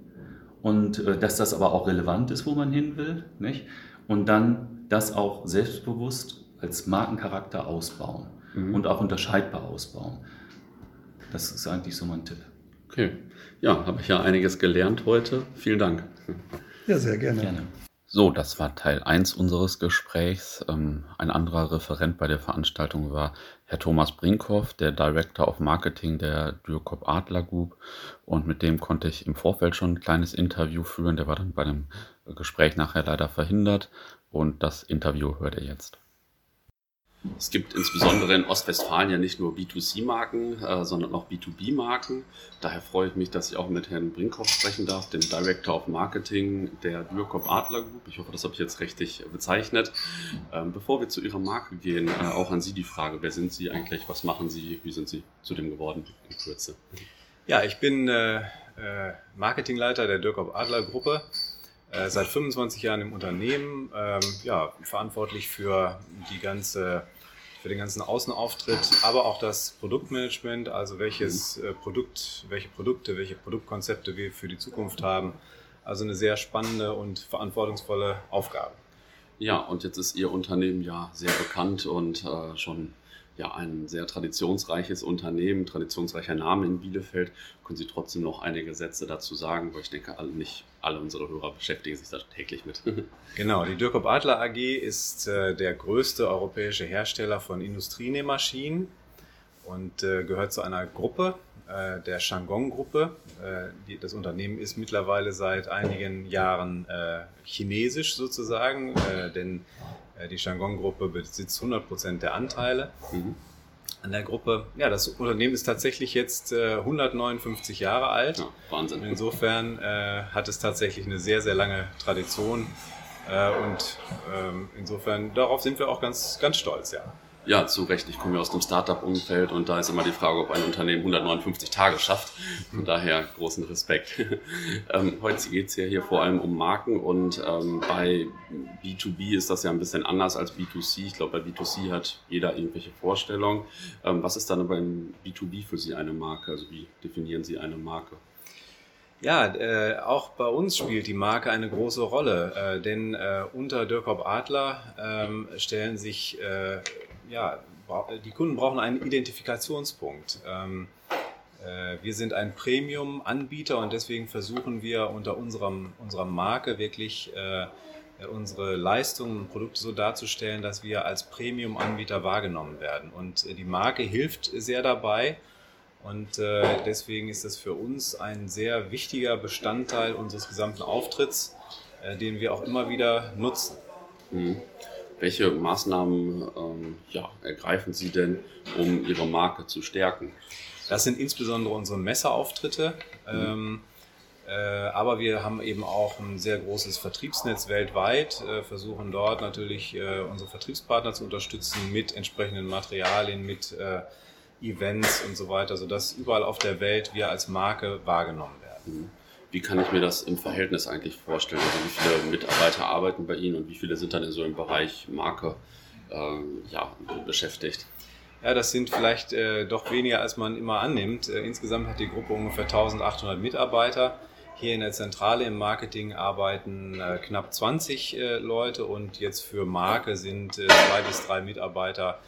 und äh, dass das aber auch relevant ist, wo man hin will. Nicht? Und dann das auch selbstbewusst als Markencharakter ausbauen mhm. und auch unterscheidbar ausbauen. Das ist eigentlich so mein Tipp. Okay, ja, habe ich ja einiges gelernt heute. Vielen Dank. Ja, sehr gerne. gerne. So, das war Teil 1 unseres Gesprächs. Ähm, ein anderer Referent bei der Veranstaltung war Herr Thomas Brinkhoff, der Director of Marketing der Dürkop Adler Group. Und mit dem konnte ich im Vorfeld schon ein kleines Interview führen. Der war dann bei dem Gespräch nachher leider verhindert. Und das Interview hört ihr jetzt. Es gibt insbesondere in Ostwestfalen ja nicht nur B2C-Marken, äh, sondern auch B2B-Marken. Daher freue ich mich, dass ich auch mit Herrn Brinkhoff sprechen darf, dem Director of Marketing der Dürkop Adler Group. Ich hoffe, das habe ich jetzt richtig bezeichnet. Ähm, bevor wir zu Ihrer Marke gehen, äh, auch an Sie die Frage, wer sind Sie eigentlich, was machen Sie, wie sind Sie zu dem geworden in Kürze? Ja, ich bin äh, äh Marketingleiter der Dürkop Adler Gruppe äh, seit 25 Jahren im Unternehmen, ähm, ja, verantwortlich für die ganze für den ganzen Außenauftritt, aber auch das Produktmanagement, also welches mhm. äh, Produkt, welche Produkte, welche Produktkonzepte wir für die Zukunft haben. Also eine sehr spannende und verantwortungsvolle Aufgabe. Ja, und jetzt ist Ihr Unternehmen ja sehr bekannt und äh, schon ja ein sehr traditionsreiches Unternehmen, traditionsreicher Name in Bielefeld. Können Sie trotzdem noch einige Sätze dazu sagen, weil ich denke, alle, nicht alle unsere Hörer beschäftigen sich da täglich mit. genau, die Dürkop Adler AG ist äh, der größte europäische Hersteller von Industrienähmaschinen und äh, gehört zu einer Gruppe, äh, der Shandong-Gruppe. Äh, das Unternehmen ist mittlerweile seit einigen Jahren äh, chinesisch sozusagen, denn die Shandong-Gruppe besitzt 100% der Anteile mhm. an der Gruppe. Ja, das Unternehmen ist tatsächlich jetzt äh, 159 Jahre alt. Ja, Wahnsinn. Und insofern äh, hat es tatsächlich eine sehr, sehr lange Tradition. Äh, und ähm, insofern, darauf sind wir auch ganz, ganz stolz, ja. Ja, zu Recht. Ich komme ja aus dem Startup-Umfeld und da ist immer die Frage, ob ein Unternehmen 159 Tage schafft. Von daher großen Respekt. ähm, heute geht es ja hier vor allem um Marken und ähm, bei B2B ist das ja ein bisschen anders als B2C. Ich glaube, bei B2C hat jeder irgendwelche Vorstellungen. Ähm, was ist dann beim B2B für Sie eine Marke? Also wie definieren Sie eine Marke? Ja, äh, auch bei uns spielt die Marke eine große Rolle, äh, denn äh, unter Dirkop Adler ähm, stellen sich äh, ja, die Kunden brauchen einen Identifikationspunkt. Ähm, äh, wir sind ein Premium-Anbieter und deswegen versuchen wir unter unserem, unserer Marke wirklich äh, unsere Leistungen und Produkte so darzustellen, dass wir als Premium-Anbieter wahrgenommen werden. Und äh, die Marke hilft sehr dabei. Und äh, deswegen ist das für uns ein sehr wichtiger Bestandteil unseres gesamten Auftritts, äh, den wir auch immer wieder nutzen. Mhm. Welche Maßnahmen ähm, ja, ergreifen Sie denn, um Ihre Marke zu stärken? Das sind insbesondere unsere Messeauftritte. Mhm. Ähm, äh, aber wir haben eben auch ein sehr großes Vertriebsnetz weltweit, äh, versuchen dort natürlich äh, unsere Vertriebspartner zu unterstützen mit entsprechenden Materialien, mit äh, Events und so weiter, sodass überall auf der Welt wir als Marke wahrgenommen werden. Mhm. Wie kann ich mir das im Verhältnis eigentlich vorstellen? Also wie viele Mitarbeiter arbeiten bei Ihnen und wie viele sind dann in so einem Bereich Marke äh, ja, beschäftigt? Ja, das sind vielleicht äh, doch weniger, als man immer annimmt. Äh, insgesamt hat die Gruppe ungefähr 1800 Mitarbeiter. Hier in der Zentrale im Marketing arbeiten äh, knapp 20 äh, Leute und jetzt für Marke sind äh, zwei bis drei Mitarbeiter,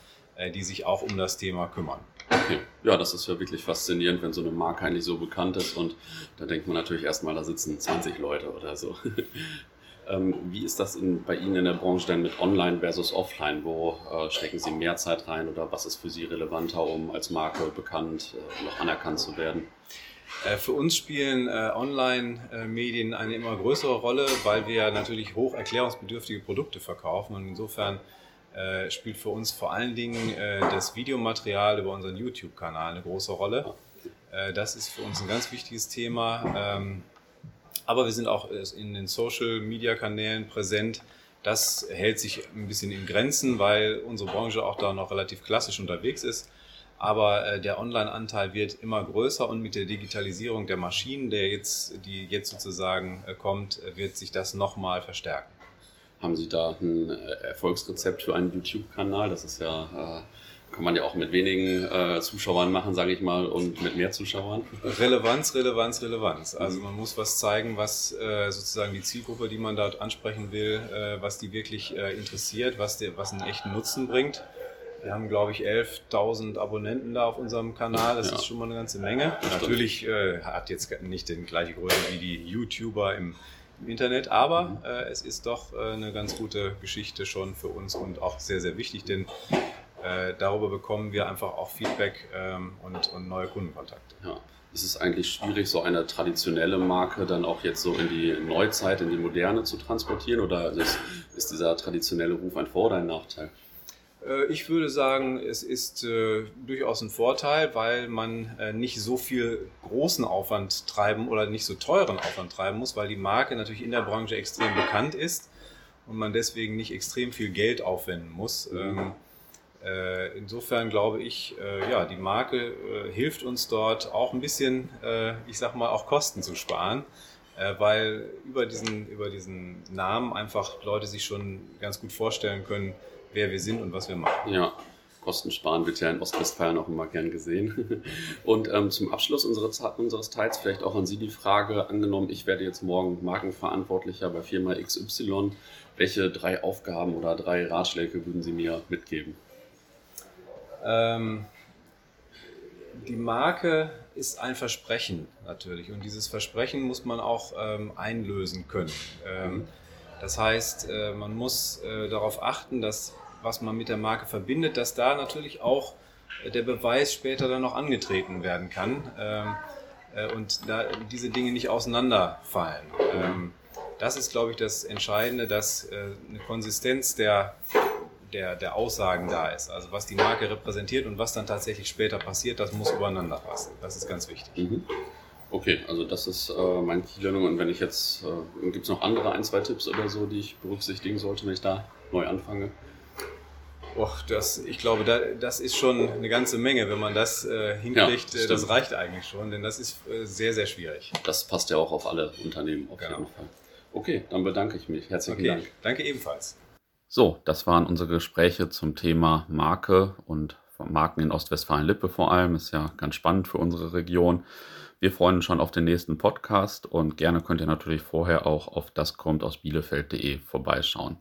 die sich auch um das Thema kümmern. Okay. Ja, das ist ja wirklich faszinierend, wenn so eine Marke eigentlich so bekannt ist und da denkt man natürlich erstmal, da sitzen 20 Leute oder so. ähm, wie ist das in, bei Ihnen in der Branche denn mit Online versus Offline? Wo äh, stecken Sie mehr Zeit rein oder was ist für Sie relevanter, um als Marke bekannt, äh, noch anerkannt zu werden? Äh, für uns spielen äh, Online-Medien eine immer größere Rolle, weil wir natürlich hoch erklärungsbedürftige Produkte verkaufen und insofern äh, spielt für uns vor allen Dingen äh, das Videomaterial über unseren YouTube-Kanal eine große Rolle. Äh, das ist für uns ein ganz wichtiges Thema. Ähm, aber wir sind auch in den Social-Media-Kanälen präsent. Das hält sich ein bisschen in Grenzen, weil unsere Branche auch da noch relativ klassisch unterwegs ist. Aber äh, der Online-Anteil wird immer größer und mit der Digitalisierung der Maschinen, der jetzt, die jetzt sozusagen äh, kommt, wird sich das nochmal verstärken. Haben Sie da ein äh, Erfolgsrezept für einen YouTube-Kanal? Das ist ja, äh, kann man ja auch mit wenigen äh, Zuschauern machen, sage ich mal, und mit mehr Zuschauern. Relevanz, Relevanz, Relevanz. Also man muss was zeigen, was sozusagen die Zielgruppe, die man dort ansprechen will, was die wirklich interessiert, was, der, was einen echten Nutzen bringt. Wir haben, glaube ich, 11.000 Abonnenten da auf unserem Kanal. Das ja. ist schon mal eine ganze Menge. Natürlich äh, hat jetzt nicht den gleiche Größe wie die YouTuber im im Internet, aber mhm. äh, es ist doch äh, eine ganz gute Geschichte schon für uns und auch sehr, sehr wichtig, denn äh, darüber bekommen wir einfach auch Feedback ähm, und, und, neue Kundenkontakte. Ja. Es ist eigentlich schwierig, so eine traditionelle Marke dann auch jetzt so in die Neuzeit, in die Moderne zu transportieren oder ist, ist dieser traditionelle Ruf ein Vor- oder ein Nachteil? Äh, ich würde sagen, es ist äh, durchaus ein Vorteil, weil man äh, nicht so viel großen Aufwand treiben oder nicht so teuren Aufwand treiben muss, weil die Marke natürlich in der Branche extrem bekannt ist und man deswegen nicht extrem viel Geld aufwenden muss. Ähm, äh, insofern glaube ich, ja, die Marke hilft uns dort auch ein bisschen, ich sag mal, auch Kosten zu sparen weil über diesen, über diesen Namen einfach Leute sich schon ganz gut vorstellen können, wer wir sind und was wir machen. Ja, Kosten sparen wird ja in Ostwestfalen auch immer gern gesehen. Und ähm, zum Abschluss unseres, unseres Teils vielleicht auch an Sie die Frage, angenommen, ich werde jetzt morgen Markenverantwortlicher bei Firma XY, welche drei Aufgaben oder drei Ratschläge würden Sie mir mitgeben? Ähm, die Marke ist ein Versprechen natürlich und dieses Versprechen muss man auch ähm, einlösen können. Ähm, mhm. Das heißt, äh, man muss äh, darauf achten, dass was man mit der Marke verbindet, dass da natürlich auch äh, der Beweis später dann noch angetreten werden kann ähm, und da diese Dinge nicht auseinanderfallen. Ähm, das ist, glaube ich, das Entscheidende, dass eine Konsistenz der, der, der Aussagen da ist. Also was die Marke repräsentiert und was dann tatsächlich später passiert, das muss übereinander passen. Das ist ganz wichtig. Mhm. Okay, also das ist äh, mein Key-Learning. Und wenn ich jetzt, äh, gibt es noch andere ein, zwei Tipps oder so, die ich berücksichtigen sollte, wenn ich da neu anfange? Och, das, ich glaube, da, das ist schon eine ganze Menge. Wenn man das äh, hinkriegt, ja, das, äh, das, reicht eigentlich schon, denn das ist äh, sehr, sehr schwierig. Das passt ja auch auf alle Unternehmen auf genau. jeden Fall. Okay, dann bedanke ich mich. Herzlichen okay, Dank. Danke ebenfalls. So, das waren unsere Gespräche zum Thema Marke und Marken in Ostwestfalen-Lippe vor allem. Ist ja ganz spannend für unsere Region. Wir freuen uns schon auf den nächsten Podcast und gerne könnt ihr natürlich vorher auch auf das kommt aus Bielefeld.de vorbeischauen.